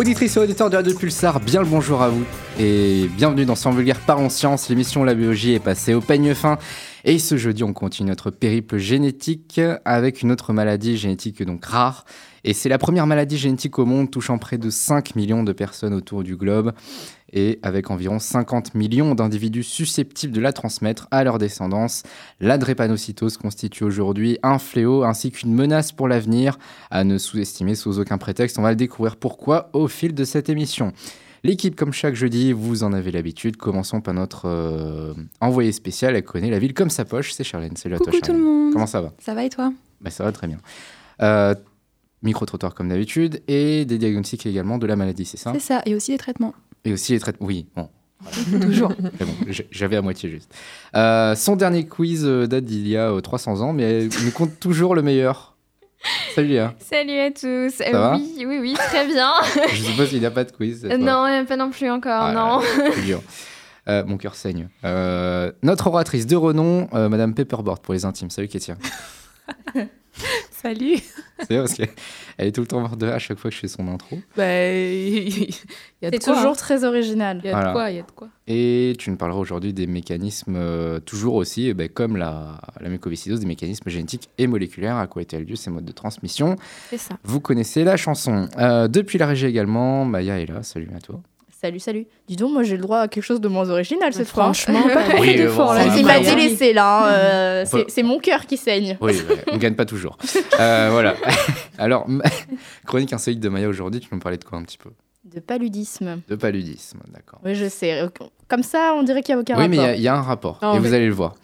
Auditrices et auditeurs de Radio Pulsar, bien le bonjour à vous et bienvenue dans Sans Vulgaire Par en Sciences. L'émission La Biologie est passée au peigne fin. Et ce jeudi on continue notre périple génétique avec une autre maladie génétique donc rare. Et c'est la première maladie génétique au monde touchant près de 5 millions de personnes autour du globe et avec environ 50 millions d'individus susceptibles de la transmettre à leur descendance. La drépanocytose constitue aujourd'hui un fléau ainsi qu'une menace pour l'avenir à ne sous-estimer sous aucun prétexte. On va le découvrir pourquoi au fil de cette émission. L'équipe, comme chaque jeudi, vous en avez l'habitude. Commençons par notre euh, envoyé spécial. Elle connaît la ville comme sa poche. C'est Charlène. Salut à toi, Coucou tout le monde. Comment ça va? Ça va et toi? Bah, Ça va très bien. Euh, Micro-trottoir comme d'habitude et des diagnostics également de la maladie, c'est ça? C'est ça, et aussi des traitements. Et aussi les traitements. Oui, bon. Toujours. Mais bon, j'avais à moitié juste. Euh, son dernier quiz euh, date d'il y a euh, 300 ans, mais elle nous compte toujours le meilleur. Salut Léa. Salut à tous. Ça va oui, oui, oui, très bien. Je suppose qu'il n'y a pas de quiz. cette Euh, fois. non, euh, pas non plus encore, Ah, non. C'est dur. Euh, mon cœur saigne. Euh, notre oratrice de renom, euh, Madame Pepperboard pour les intimes. Salut Kétia. Salut. C'est bien parce qu'elle est tout le temps morte de rire à chaque fois que je fais son intro. Bah, il y a de C'est quoi. toujours hein. très original. Il y a Voilà. de quoi, il y a de quoi. Et tu nous parleras aujourd'hui des mécanismes, euh, toujours aussi, eh ben, comme la, la mucoviscidose, des mécanismes génétiques et moléculaires, à quoi étaient dus ces modes de transmission? C'est ça. Vous connaissez la chanson. Euh, depuis la régie également, Maya est là. Salut à toi. Salut, salut. Dis donc, moi j'ai le droit à quelque chose de moins original cette fois. Franchement, pas Oui, euh, d'efforts, bon, Il m'a délaissé là. hein, euh, On peut- c'est- mon cœur qui saigne. Oui, ouais, on ne gagne pas toujours. Euh, voilà. Alors, chronique insolite de Maya aujourd'hui, tu nous parlais de quoi un petit peu? De paludisme. De paludisme, d'accord. Oui, je sais. Comme ça, on dirait qu'il n'y a aucun Oui, mais il y rapport. a- il y, a un rapport, et vous allez le voir.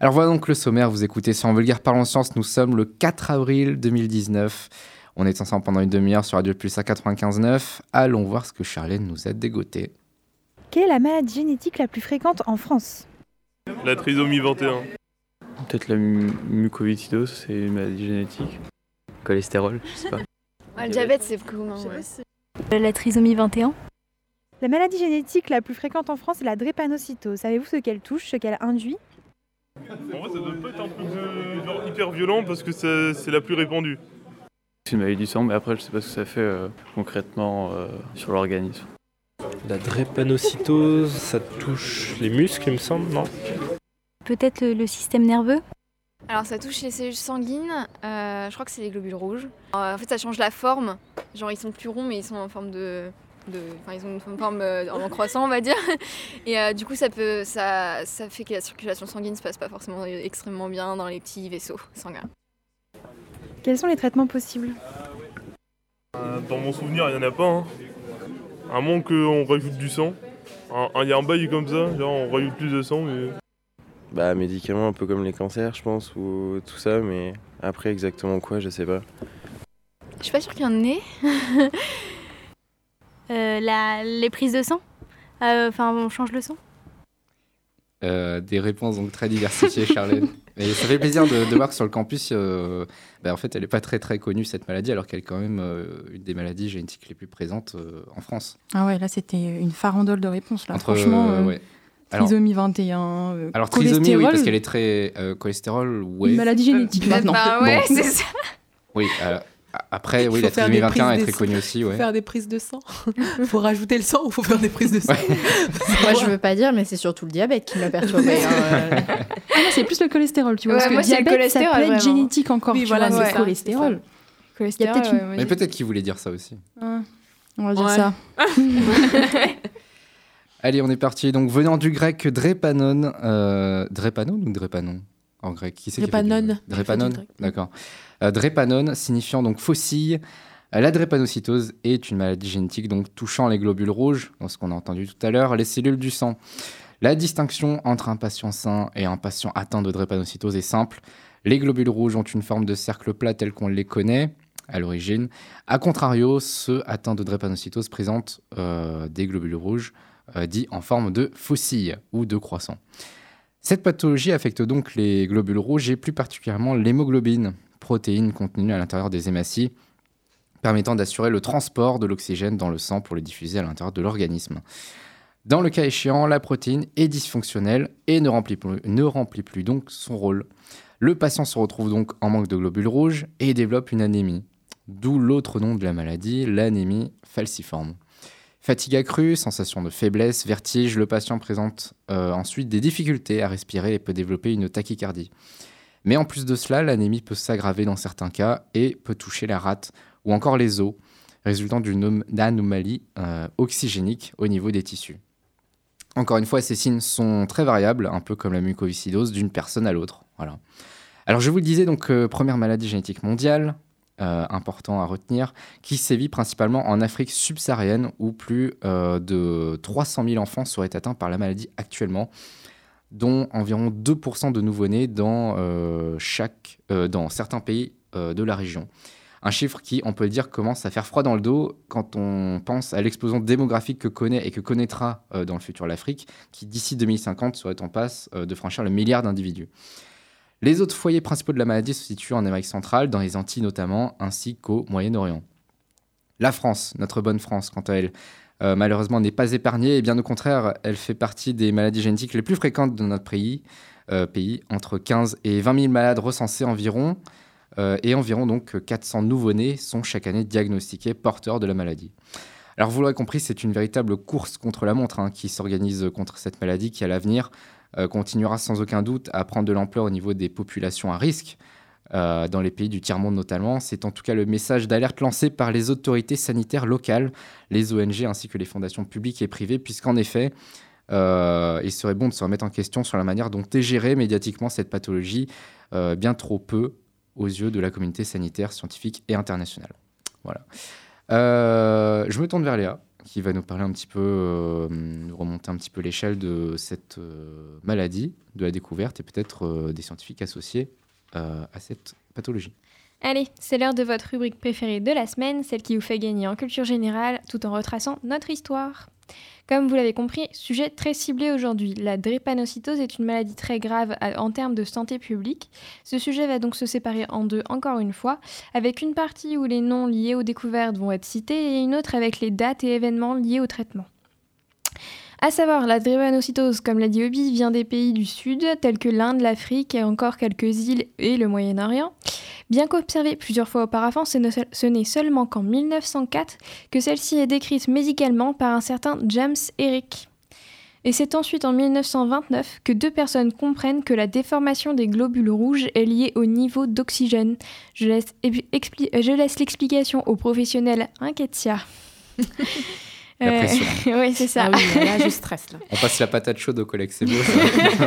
Alors voilà donc le sommaire, vous écoutez sur En Vulgaire Parlons Science, nous sommes le 4 avril 2019. On est ensemble pendant une demi-heure sur Radio Plus à 95.9. Allons voir ce que Charlène nous a dégoté. Quelle est la maladie génétique la plus fréquente en France La trisomie 21. Peut-être la mu- mucoviscidose, c'est une maladie génétique. Cholestérol, je sais pas. Ouais, le diabète, c'est commun. ouais. La trisomie 21 La maladie génétique la plus fréquente en France est la drépanocytose. Savez-vous ce qu'elle touche, ce qu'elle induit En vrai, ça doit pas être un truc de- genre hyper violent parce que c'est la plus répandue. C'est une maladie du sang, mais après, je sais pas ce que ça fait euh, concrètement euh, sur l'organisme. La drépanocytose, ça touche les muscles, il me semble, non? Peut-être le, le système nerveux? Alors, ça touche les cellules sanguines. euh, je crois que c'est les globules rouges. En fait, ça change la forme. Genre, ils sont plus ronds, mais ils sont en forme de. de- Enfin, ils ont une forme euh, en croissant, on va dire. Et euh, du coup, ça, peut, ça, ça fait que la circulation sanguine se passe pas forcément extrêmement bien dans les petits vaisseaux sanguins. Quels sont les traitements possibles Euh, Dans mon souvenir, il y en a pas. Hein. À moins qu'on rajoute du sang. Il y a un bail comme ça, genre on rajoute plus de sang, mais. Bah, médicaments un peu comme les cancers, je pense, ou tout ça, mais après exactement quoi, je sais pas. Je suis pas sûre qu'il y en ait. Euh, la, Les prises de sang Euh, Enfin, on change le sang Euh, des réponses donc très diversifiées, Charlène. Et ça fait plaisir de, de voir que sur le campus, euh, bah, en fait, elle n'est pas très très connue cette maladie, alors qu'elle est quand même euh, une des maladies génétiques les plus présentes euh, en France. Ah ouais, là c'était une farandole de réponses. Là. Entre, Franchement, ouais. Alors, trisomie 21, euh, alors trisomie, oui, parce qu'elle est très euh, cholestérol, ouais. une maladie génétique maintenant. Bah ouais, Bon. c'est ça. Oui. euh, après, Il oui, faut la trisomie des 21 est très connue aussi, Faut ouais. faire des prises de sang. faut rajouter le sang ou faut faire des prises de sang Moi, je veux pas dire, mais c'est surtout le diabète qui m'a perturbé. hein, euh. Ah non, c'est plus le cholestérol, tu vois. Ouais, parce que moi, c'est le diabète, ça peut cholestérol, être génétique encore. Oui, tu voilà, vois, c'est mais ça, cholestérol. Cholestérol, peut-être une- ouais, ouais. Mais peut-être qu'il voulait dire ça aussi. Ah, on va dire Ouais. ça. Allez, on est parti. Donc, venant du grec drépanon, euh, drépanon ou drépanon en grec? Qui c'est qui fait du- Il d'accord. Euh, drépanone signifiant donc faucille. Euh, La drépanocytose est une maladie génétique donc touchant les globules rouges, dans ce qu'on a entendu tout à l'heure, les cellules du sang. La distinction entre un patient sain et un patient atteint de drépanocytose est simple. Les globules rouges ont une forme de cercle plat tel qu'on les connaît à l'origine. A contrario, ceux atteints de drépanocytose présentent euh, des globules rouges dits en forme de faucille ou de croissant. Cette pathologie affecte donc les globules rouges et plus particulièrement l'hémoglobine, protéine contenue à l'intérieur des hématies, permettant d'assurer le transport de l'oxygène dans le sang pour le diffuser à l'intérieur de l'organisme. Dans le cas échéant, la protéine est dysfonctionnelle et ne remplit plus, ne remplit plus donc son rôle. Le patient se retrouve donc en manque de globules rouges et développe une anémie. d'où l'autre nom de la maladie, l'anémie falciforme. Fatigue accrue, sensation de faiblesse, vertige, le patient présente euh, ensuite des difficultés à respirer et peut développer une tachycardie. Mais en plus de cela, l'anémie peut s'aggraver dans certains cas et peut toucher la rate ou encore les os, résultant d'une anomalie euh, oxygénique au niveau des tissus. Encore une fois, ces signes sont très variables, un peu comme la mucoviscidose d'une personne à l'autre. Alors je vous le disais, donc euh, première maladie génétique mondiale, euh, important à retenir, qui sévit principalement en Afrique subsaharienne où plus de 300 000 enfants seraient atteints par la maladie actuellement, dont environ 2% de nouveau-nés dans, chaque, dans certains pays de la région. Un chiffre qui, on peut le dire, commence à faire froid dans le dos quand on pense à l'explosion démographique que connaît et que connaîtra dans le futur l'Afrique, qui d'ici 2050 serait en passe de franchir le milliard d'individus. Les autres foyers principaux de la maladie se situent en Amérique centrale, dans les Antilles notamment, ainsi qu'au Moyen-Orient. La France, notre bonne France, quant à elle, euh, malheureusement n'est pas épargnée, et bien au contraire, elle fait partie des maladies génétiques les plus fréquentes de notre pays, euh, pays entre 15 et 20 000 malades recensés environ, euh, et environ donc 400 nouveau-nés sont chaque année diagnostiqués porteurs de la maladie. Alors vous l'aurez compris, c'est une véritable course contre la montre hein, qui s'organise contre cette maladie qui à l'avenir continuera sans aucun doute à prendre de l'ampleur au niveau des populations à risque. Euh, dans les pays du tiers-monde notamment. C'est en tout cas le message d'alerte lancé par les autorités sanitaires locales, les ONG ainsi que les fondations publiques et privées, puisqu'en effet, euh, il serait bon de se remettre en question sur la manière dont est gérée médiatiquement cette pathologie, bien trop peu aux yeux de la communauté sanitaire, scientifique et internationale. Voilà. je me tourne vers Léa qui va nous parler un petit peu, euh, nous remonter un petit peu l'échelle de cette euh, maladie, de la découverte et peut-être euh, des scientifiques associés à cette pathologie. Allez, c'est l'heure de votre rubrique préférée de la semaine, celle qui vous fait gagner en culture générale tout en retraçant notre histoire. Comme vous l'avez compris, sujet très ciblé aujourd'hui. La drépanocytose est une maladie très grave en termes de santé publique. Ce sujet va donc se séparer en deux encore une fois, avec une partie où les noms liés aux découvertes vont être cités et une autre avec les dates et événements liés au traitement. À savoir, la drépanocytose, comme l'a dit Obi, vient des pays du Sud, tels que l'Inde, l'Afrique et encore quelques îles et le Moyen-Orient. Bien qu'observée plusieurs fois auparavant, ce n'est seulement qu'en 1904 que celle-ci est décrite médicalement par un certain James Herrick. Et c'est ensuite en 1929 que deux personnes comprennent que la déformation des globules rouges est liée au niveau d'oxygène. Je laisse, l'explication au professionnel Inquietia. La Euh, pression. oui, c'est ça. Ah oui, là, je stresse. Là. On passe la patate chaude au collègue, c'est beau ça.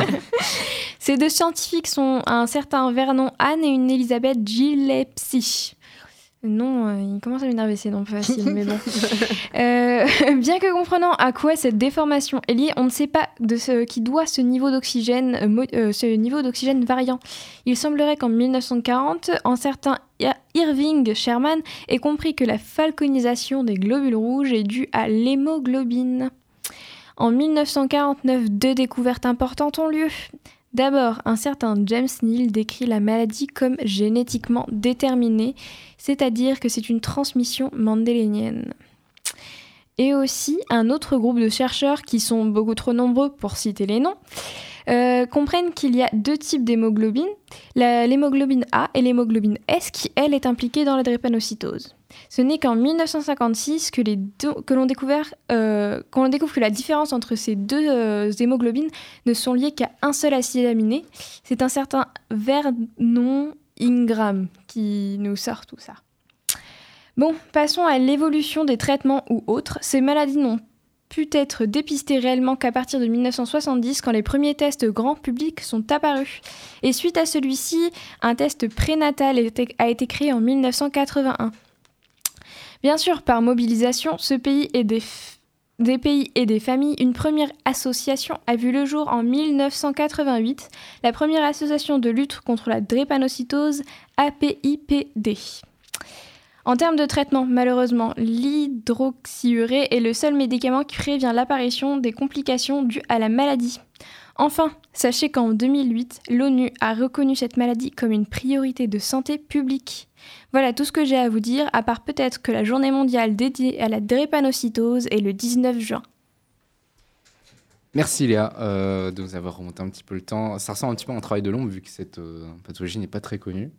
Ces deux scientifiques sont un certain Vernon Anne et une Elisabeth Gillespie. Non, euh, il commence à m'énerver, c'est non facile, mais bon. Euh, bien que comprenant à quoi cette déformation est liée, on ne sait pas de ce qui doit ce niveau d'oxygène, euh, ce niveau d'oxygène variant. Il semblerait qu'en 1940, un certain Ir- Irving Sherman ait compris que la falconisation des globules rouges est due à l'hémoglobine. En 1949, deux découvertes importantes ont lieu. D'abord, un certain James Neal décrit la maladie comme génétiquement déterminée, c'est-à-dire que c'est une transmission mendélienne. Et aussi, un autre groupe de chercheurs, qui sont beaucoup trop nombreux pour citer les noms, euh, comprennent qu'il y a deux types d'hémoglobine, l'hémoglobine A et l'hémoglobine S, qui, elle, est impliquée dans la drépanocytose. Ce n'est qu'en 1956 que, l'on euh, découvre que la différence entre ces deux euh, hémoglobines ne sont liées qu'à un seul acide aminé. C'est un certain Vernon Ingram qui nous sort tout ça. Bon, passons à l'évolution des traitements ou autres. Ces maladies n'ont pu être dépistées réellement qu'à partir de 1970 quand les premiers tests grand public sont apparus. Et suite à celui-ci, un test prénatal a été- créé en 1981. Bien sûr, par mobilisation, ce pays et des pays et des familles, une première association a vu le jour en 1988, la première association de lutte contre la drépanocytose, APIPD. En termes de traitement, malheureusement, l'hydroxyurée est le seul médicament qui prévient l'apparition des complications dues à la maladie. Enfin, sachez qu'en 2008, l'ONU a reconnu cette maladie comme une priorité de santé publique. Voilà tout ce que j'ai à vous dire, à part peut-être que la journée mondiale dédiée à la drépanocytose est le 19 juin. Merci Léa euh, de nous avoir remonté un petit peu le temps. Ça ressemble un petit peu à un travail de l'ombre vu que cette euh, pathologie n'est pas très connue.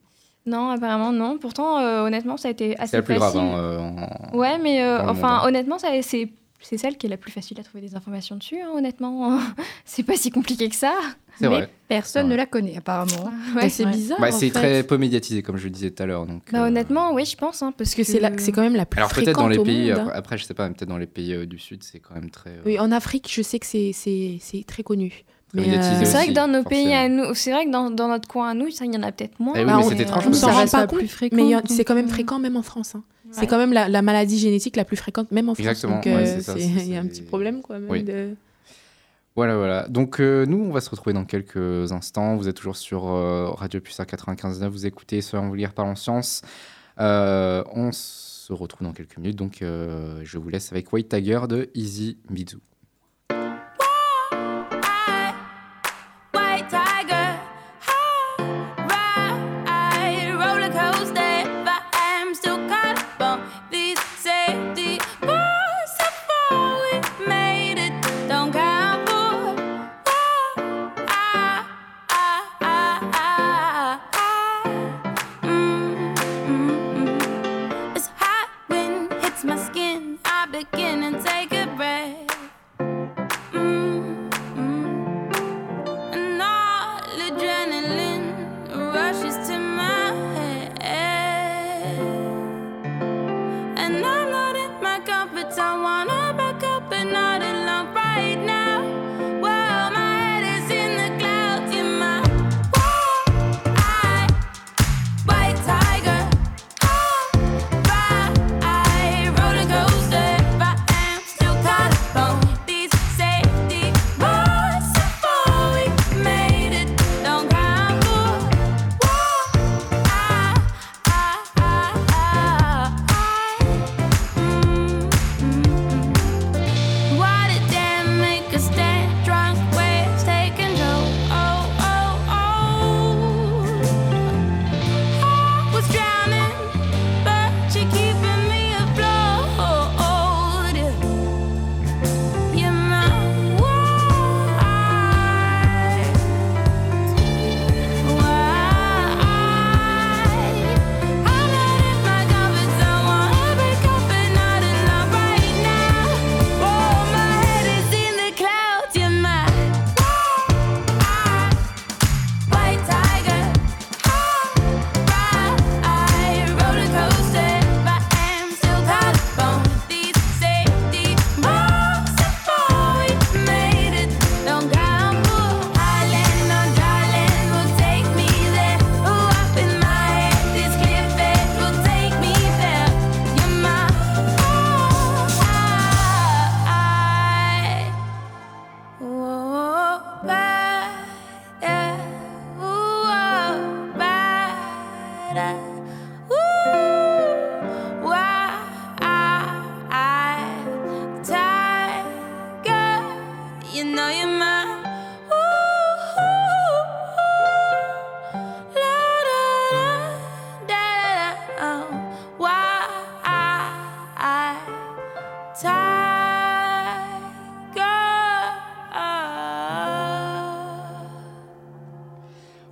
Non, apparemment non. Pourtant, euh, honnêtement, ça a été assez C'est la plus grave. hein, euh, en- Ouais, mais euh, enfin, monde, hein. honnêtement, ça- c'est c'est celle qui est la plus facile à trouver des informations dessus, hein, honnêtement. c'est pas si compliqué que ça. C'est Mais vrai. personne ne la connaît apparemment. Ouais. Mais c'est bizarre. Bah, c'est très peu médiatisé, comme je le disais tout à l'heure. Donc, Bah, euh, honnêtement, oui, je pense. hein, parce que c'est la- c'est quand même la plus Alors peut-être dans les pays, monde, hein. après, après, je sais pas, peut-être dans les pays euh, du Sud, c'est quand même très. euh, Oui, en Afrique, je sais que c'est- c'est c'est très connu. Euh, C'est vrai que dans nos pays forcément. à nous, c'est vrai que dans, dans notre coin à nous, ça, il y en a peut-être moins. Eh oui, Bah, mais on- étrange s'en rend reste pas compte, plus fréquente, mais c'est quand même fréquent même en France. hein. C'est quand même la, la maladie génétique la plus fréquente même en France. Exactement, Donc ouais, euh, ça, il y a un petit problème quoi. même Oui. de- Voilà, voilà. Donc euh, nous, on va se retrouver dans quelques instants. Vous êtes toujours sur euh, Radio Pulsar 95.9. Vous écoutez Soyons vulgaires parlons science. Euh, on se retrouve dans quelques minutes. Donc euh, je vous laisse avec White Tiger de Easy Mizu.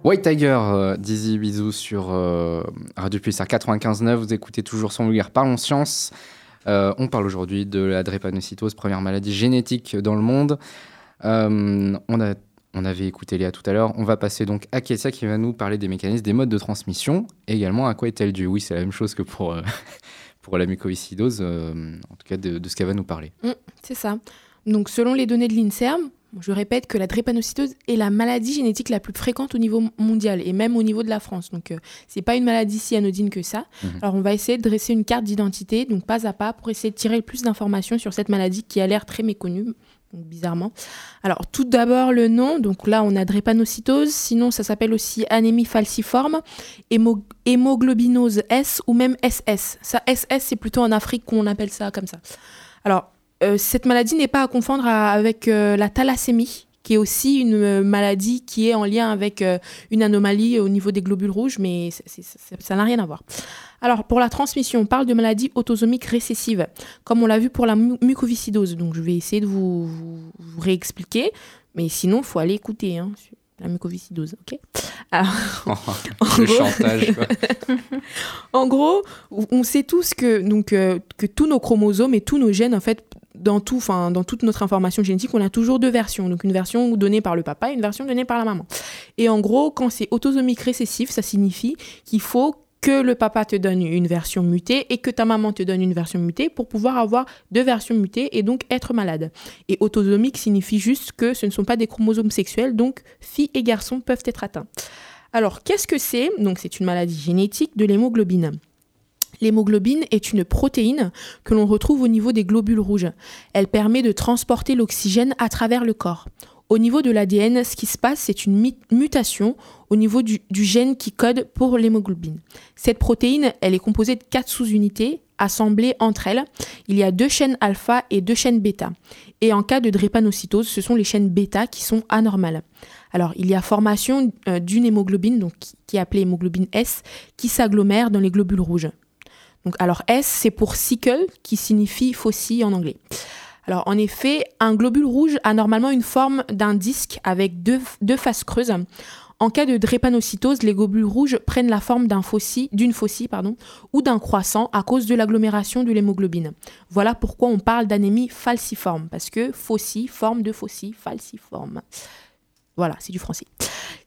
White Tiger, euh, Dizzy Bisous sur euh, Radio Pulsar 95.9. Vous écoutez toujours son vulgaire Parlons Science. Euh, on parle aujourd'hui de la drépanocytose, première maladie génétique dans le monde. Euh, on, avait écouté Léa tout à l'heure. On va passer donc à Ketia qui va nous parler des mécanismes, des modes de transmission. Et également à quoi est-elle due? Oui, c'est la même chose que pour, euh, pour la mucoviscidose, en tout cas de, de ce qu'elle va nous parler. Mm, c'est ça. Donc, selon les données de l'INSERM, je répète que la drépanocytose est la maladie génétique la plus fréquente au niveau mondial et même au niveau de la France. Donc, euh, c'est pas une maladie si anodine que ça. Mhm. Alors, on va essayer de dresser une carte d'identité, donc pas à pas, pour essayer de tirer le plus d'informations sur cette maladie qui a l'air très méconnue, donc bizarrement. Alors, tout d'abord, le nom. Donc là, on a drépanocytose. Sinon, ça s'appelle aussi anémie falciforme, hémo- hémoglobinose S ou même SS. Ça, SS, c'est plutôt en Afrique qu'on appelle ça comme ça. Alors, euh, cette maladie n'est pas à confondre à- avec euh, la thalassémie, qui est aussi une euh, maladie qui est en lien avec une anomalie au niveau des globules rouges, mais ça n'a rien à voir. Alors, pour la transmission, on parle de maladie autosomique récessive, comme on l'a vu pour la mu- mucoviscidose. Donc, je vais essayer de vous, vous- vous réexpliquer, mais sinon, il faut aller écouter. hein. la mucoviscidose, ok? Alors, Le gros- chantage, quoi. en gros, on sait tous que, donc, que tous nos chromosomes et tous nos gènes, en fait, dans, tout, toute notre information génétique, on a toujours deux versions. Donc une version donnée par le papa et une version donnée par la maman. Et en gros, quand c'est autosomique récessif, ça signifie qu'il faut que le papa te donne une version mutée et que ta maman te donne une version mutée pour pouvoir avoir deux versions mutées et donc être malade. Et autosomique signifie juste que ce ne sont pas des chromosomes sexuels, donc filles et garçons peuvent être atteints. Alors, qu'est-ce que c'est? Donc, c'est une maladie génétique de l'hémoglobine. L'hémoglobine est une protéine que l'on retrouve au niveau des globules rouges. Elle permet de transporter l'oxygène à travers le corps. Au niveau de l'ADN, ce qui se passe, c'est une mutation au niveau du, gène qui code pour l'hémoglobine. Cette protéine, elle est composée de quatre sous-unités assemblées entre elles. Il y a deux chaînes alpha et deux chaînes bêta. Et en cas de drépanocytose, ce sont les chaînes bêta qui sont anormales. Alors, il y a formation euh, d'une hémoglobine, qui est appelée hémoglobine S, qui s'agglomère dans les globules rouges. Alors S, c'est pour sickle, qui signifie faucille en anglais. Alors, en effet, un globule rouge a normalement une forme d'un disque avec deux, deux faces creuses. En cas de drépanocytose, les globules rouges prennent la forme d'un faucille, d'une faucille pardon, ou d'un croissant à cause de l'agglomération de l'hémoglobine. Voilà pourquoi on parle d'anémie falciforme, parce que faucille, forme de faucille, falciforme. Voilà, c'est du français.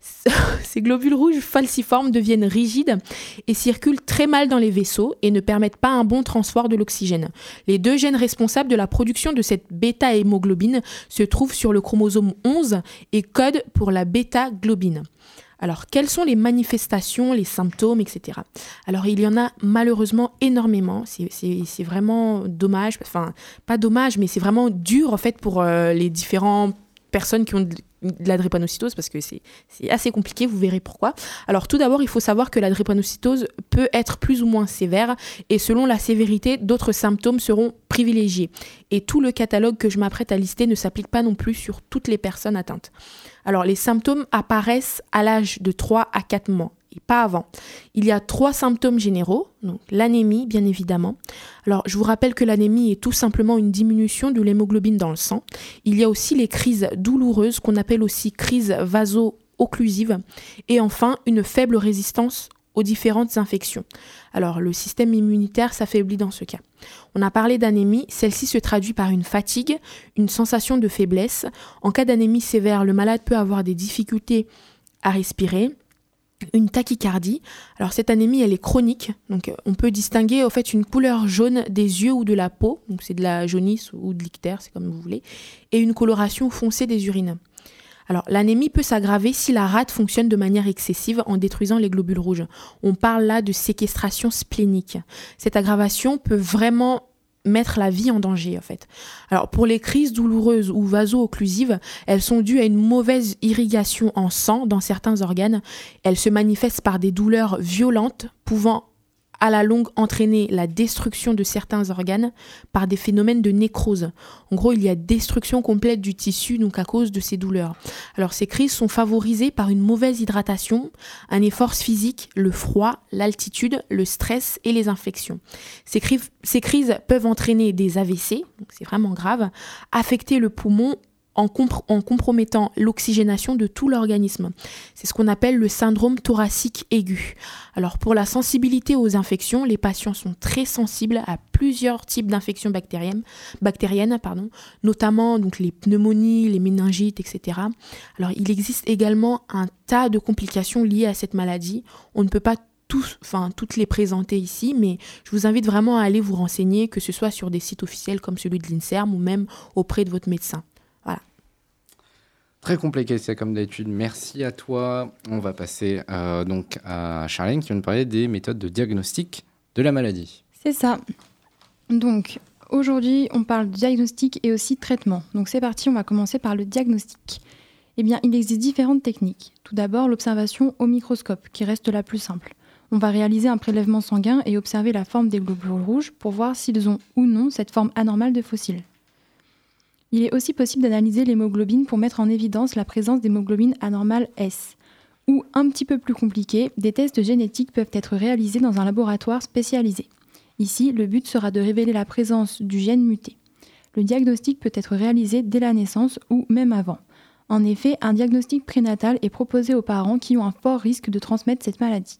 Ces globules rouges falciformes deviennent rigides et circulent très mal dans les vaisseaux et ne permettent pas un bon transport de l'oxygène. Les deux gènes responsables de la production de cette bêta-hémoglobine se trouvent sur le chromosome 11 et codent pour la bêta-globine. Alors, quelles sont les manifestations, les symptômes, etc. Alors, il y en a malheureusement énormément. C'est- vraiment dommage. Enfin, pas dommage, mais c'est vraiment dur, en fait, pour euh, les différentes personnes qui ont de la drépanocytose parce que c'est assez compliqué, vous verrez pourquoi. Alors tout d'abord, il faut savoir que la drépanocytose peut être plus ou moins sévère et selon la sévérité, d'autres symptômes seront privilégiés. Et tout le catalogue que je m'apprête à lister ne s'applique pas non plus sur toutes les personnes atteintes. Alors les symptômes apparaissent à l'âge de 3 à 4 mois pas avant. Il y a trois symptômes généraux, l'anémie bien évidemment. Alors je vous rappelle que l'anémie est tout simplement une diminution de l'hémoglobine dans le sang. Il y a aussi les crises douloureuses qu'on appelle aussi crises vaso-occlusives et enfin une faible résistance aux différentes infections. Alors le système immunitaire s'affaiblit dans ce cas. On a parlé d'anémie, celle-ci se traduit par une fatigue, une sensation de faiblesse. En cas d'anémie sévère, le malade peut avoir des difficultés à respirer, une tachycardie. Alors cette anémie, elle est chronique, donc euh, on peut distinguer au fait une couleur jaune des yeux ou de la peau, donc c'est de la jaunisse ou de l'ictère, c'est comme vous voulez, et une coloration foncée des urines. Alors l'anémie peut s'aggraver si la rate fonctionne de manière excessive en détruisant les globules rouges. On parle là de séquestration splénique. Cette aggravation peut vraiment mettre la vie en danger en fait. Alors pour les crises douloureuses ou vaso-occlusives, elles sont dues à une mauvaise irrigation en sang dans certains organes. Elles se manifestent par des douleurs violentes pouvant à la longue entraîner la destruction de certains organes par des phénomènes de nécrose. En gros, il y a destruction complète du tissu donc à cause de ces douleurs. Alors ces crises sont favorisées par une mauvaise hydratation, un effort physique, le froid, l'altitude, le stress et les infections. Ces, ces crises peuvent entraîner des AVC, c'est vraiment grave, affecter le poumon en, compr- en compromettant l'oxygénation de tout l'organisme. C'est ce qu'on appelle le syndrome thoracique aigu. Alors pour la sensibilité aux infections, les patients sont très sensibles à plusieurs types d'infections bactériennes, bactériennes pardon, notamment donc les pneumonies, les méningites, etc. Alors il existe également un tas de complications liées à cette maladie. On ne peut pas tous, enfin, toutes les présenter ici, mais je vous invite vraiment à aller vous renseigner, que ce soit sur des sites officiels comme celui de l'INSERM ou même auprès de votre médecin. Très compliqué, c'est comme d'habitude. Merci à toi. On va passer euh, donc à Charlène qui va nous parler des méthodes de diagnostic de la maladie. C'est ça. Donc, aujourd'hui, on parle de diagnostic et aussi de traitement. Donc, c'est parti, on va commencer par le diagnostic. Eh bien, il existe différentes techniques. Tout d'abord, l'observation au microscope, qui reste la plus simple. On va réaliser un prélèvement sanguin et observer la forme des globules rouges pour voir s'ils ont ou non cette forme anormale de fossiles. Il est aussi possible d'analyser l'hémoglobine pour mettre en évidence la présence d'hémoglobine anormale S. Ou, un petit peu plus compliqué, des tests génétiques peuvent être réalisés dans un laboratoire spécialisé. Ici, le but sera de révéler la présence du gène muté. Le diagnostic peut être réalisé dès la naissance ou même avant. En effet, un diagnostic prénatal est proposé aux parents qui ont un fort risque de transmettre cette maladie.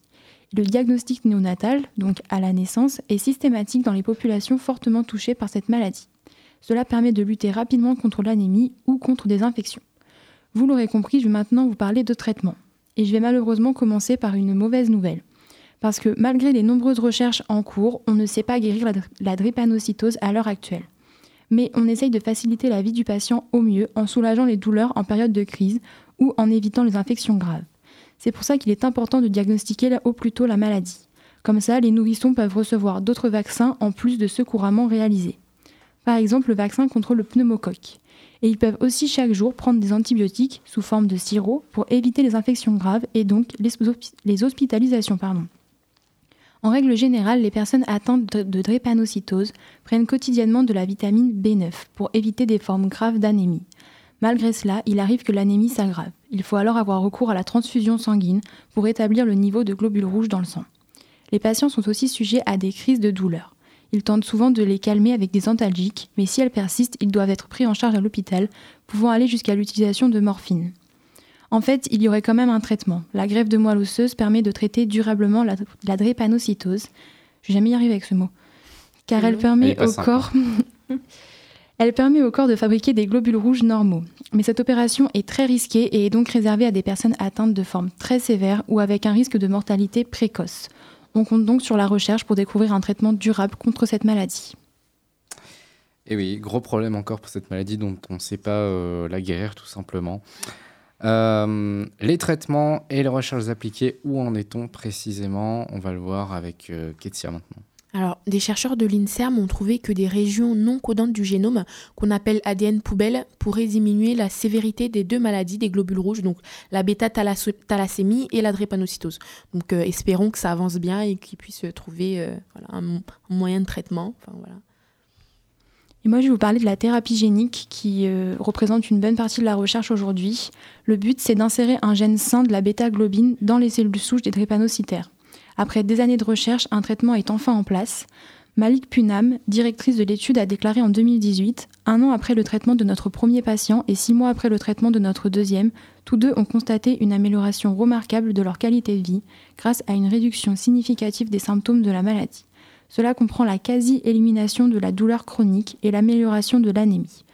Le diagnostic néonatal, donc à la naissance, est systématique dans les populations fortement touchées par cette maladie. Cela permet de lutter rapidement contre l'anémie ou contre des infections. Vous l'aurez compris, je vais maintenant vous parler de traitement. Et je vais malheureusement commencer par une mauvaise nouvelle. Parce que malgré les nombreuses recherches en cours, on ne sait pas guérir la, drépanocytose à l'heure actuelle. Mais on essaye de faciliter la vie du patient au mieux en soulageant les douleurs en période de crise ou en évitant les infections graves. C'est pour ça qu'il est important de diagnostiquer au plus tôt la maladie. Comme ça, les nourrissons peuvent recevoir d'autres vaccins en plus de ceux couramment réalisés. Par exemple, le vaccin contre le pneumocoque. Et ils peuvent aussi chaque jour prendre des antibiotiques sous forme de sirop pour éviter les infections graves et donc les, hospi- les hospitalisations. Pardon. En règle générale, les personnes atteintes de drépanocytose prennent quotidiennement de la vitamine B9 pour éviter des formes graves d'anémie. Malgré cela, il arrive que l'anémie s'aggrave. Il faut alors avoir recours à la transfusion sanguine pour établir le niveau de globules rouges dans le sang. Les patients sont aussi sujets à des crises de douleur. Ils tentent souvent de les calmer avec des antalgiques, mais si elles persistent, ils doivent être pris en charge à l'hôpital, pouvant aller jusqu'à l'utilisation de morphine. En fait, il y aurait quand même un traitement. La greffe de moelle osseuse permet de traiter durablement la, la drépanocytose. Je vais jamais y arriver avec ce mot. Car elle Elle permet au simple. corps Elle permet au corps de fabriquer des globules rouges normaux. Mais cette opération est très risquée et est donc réservée à des personnes atteintes de formes très sévères ou avec un risque de mortalité précoce. On compte donc sur la recherche pour découvrir un traitement durable contre cette maladie. Et oui, gros problème encore pour cette maladie dont on ne sait pas euh, la guérir tout simplement. Euh, les traitements et les recherches appliquées, où en est-on précisément? On va le voir avec euh, Ketsia maintenant. Alors, des chercheurs de l'INSERM ont trouvé que des régions non codantes du génome, qu'on appelle ADN poubelle, pourraient diminuer la sévérité des deux maladies des globules rouges, donc la bêta-thalassémie et la drépanocytose. Donc, euh, espérons que ça avance bien et qu'ils puissent trouver euh, un, mo- un moyen de traitement. Et moi, je vais vous parler de la thérapie génique qui euh, représente une bonne partie de la recherche aujourd'hui. Le but, c'est d'insérer un gène sain de la bêta-globine dans les cellules souches des drépanocytaires. Après des années de recherche, un traitement est enfin en place. Malik Punam, directrice de l'étude, a déclaré en 2018, un an après le traitement de notre premier patient et six mois après le traitement de notre deuxième, tous deux ont constaté une amélioration remarquable de leur qualité de vie grâce à une réduction significative des symptômes de la maladie. Cela comprend la quasi-élimination de la douleur chronique et l'amélioration de l'anémie.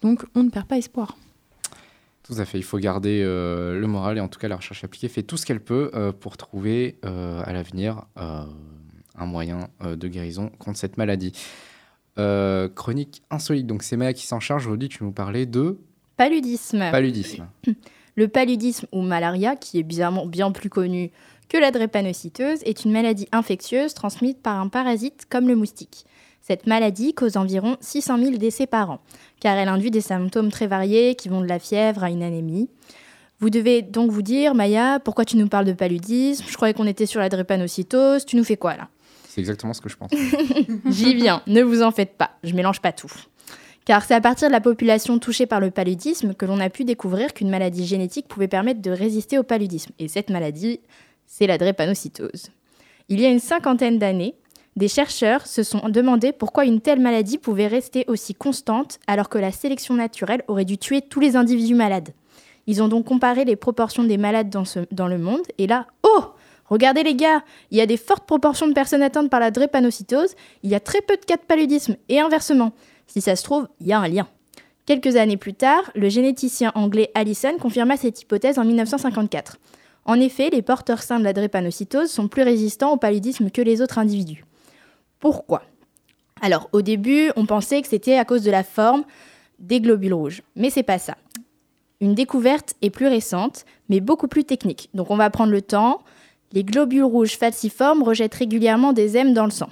Donc on ne perd pas espoir. Tout à fait, il faut garder euh, le moral et en tout cas la recherche appliquée fait tout ce qu'elle peut euh, pour trouver euh, à l'avenir un moyen de guérison contre cette maladie. Chronique insolite, donc c'est Maya qui s'en charge. Aujourd'hui, tu nous parlais de Paludisme. paludisme. Le paludisme ou malaria, qui est bizarrement bien plus connu que la drépanocytose, est une maladie infectieuse transmise par un parasite comme le moustique. Cette maladie cause environ 600 000 décès par an, car elle induit des symptômes très variés qui vont de la fièvre à une anémie. Vous devez donc vous dire, Maya, pourquoi tu nous parles de paludisme? Je croyais qu'on était sur la drépanocytose, tu nous fais quoi là? C'est exactement ce que je pense. J'y viens, ne vous en faites pas, je mélange pas tout. Car c'est à partir de la population touchée par le paludisme que l'on a pu découvrir qu'une maladie génétique pouvait permettre de résister au paludisme. Et cette maladie, c'est la drépanocytose. Il y a une cinquantaine d'années, des chercheurs se sont demandé pourquoi une telle maladie pouvait rester aussi constante alors que la sélection naturelle aurait dû tuer tous les individus malades. Ils ont donc comparé les proportions des malades dans, le monde et là, oh Regardez les gars, il y a des fortes proportions de personnes atteintes par la drépanocytose, il y a très peu de cas de paludisme et inversement. Si ça se trouve, il y a un lien. Quelques années plus tard, le généticien anglais Allison confirma cette hypothèse en 1954. En effet, les porteurs sains de la drépanocytose sont plus résistants au paludisme que les autres individus. Pourquoi? Alors, au début, on pensait que c'était à cause de la forme des globules rouges, mais c'est pas ça. Une découverte est plus récente, mais beaucoup plus technique. Donc on va prendre le temps. Les globules rouges falciformes rejettent régulièrement des hèmes dans le sang.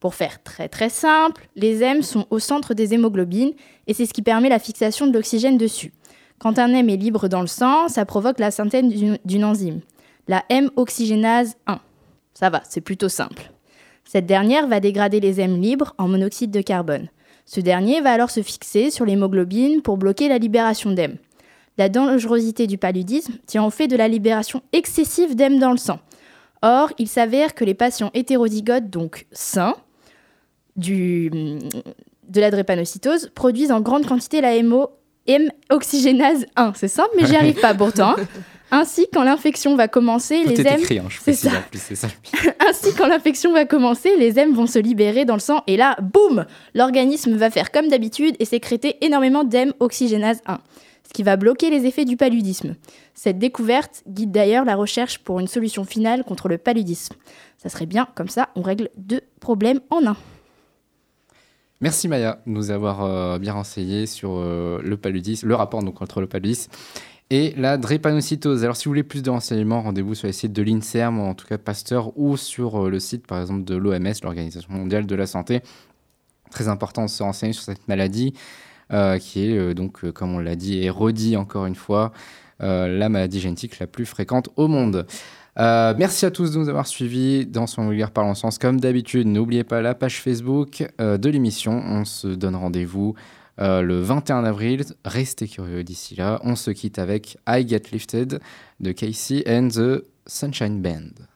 Pour faire très très simple, les hèmes sont au centre des hémoglobines et c'est ce qui permet la fixation de l'oxygène dessus. Quand un hème est libre dans le sang, ça provoque la synthèse d'une- d'une enzyme, la M-oxygénase 1. Ça va, c'est plutôt simple. Cette dernière va dégrader les hèmes libres en monoxyde de carbone. Ce dernier va alors se fixer sur l'hémoglobine pour bloquer la libération d'hème. La dangerosité du paludisme tient au fait de la libération excessive d'hème dans le sang. Or, il s'avère que les patients hétérozygotes, donc sains, du, de la drépanocytose, produisent en grande quantité la M oxygénase 1. C'est simple, mais j'y arrive pas pourtant. Ainsi, quand l'infection va commencer, Tout les est M. écrit, hein, je C'est ça. en plus, c'est ça. Ainsi, quand l'infection va commencer, les M vont se libérer dans le sang et là, boum L'organisme va faire comme d'habitude et sécréter énormément d'M oxygénase 1, ce qui va bloquer les effets du paludisme. Cette découverte guide d'ailleurs la recherche pour une solution finale contre le paludisme. Ça serait bien, comme ça, on règle deux problèmes en un. Merci Maya de nous avoir euh, bien renseigné sur euh, le paludisme, le rapport donc entre le paludisme et la drépanocytose. Alors si vous voulez plus de renseignements, rendez-vous sur les sites de l'INSERM, en tout cas Pasteur, ou sur euh, le site par exemple de l'OMS, l'Organisation mondiale de la santé. Très important de se renseigner sur cette maladie euh, qui est euh, donc, comme on l'a dit et redit encore une fois, la maladie génétique la plus fréquente au monde. Merci à tous de nous avoir suivis dans son regard parlant sens. Comme d'habitude, n'oubliez pas la page Facebook de l'émission. On se donne rendez-vous euh, le 21 avril. Restez curieux d'ici là. On se quitte avec I Get Lifted de Casey and the Sunshine Band.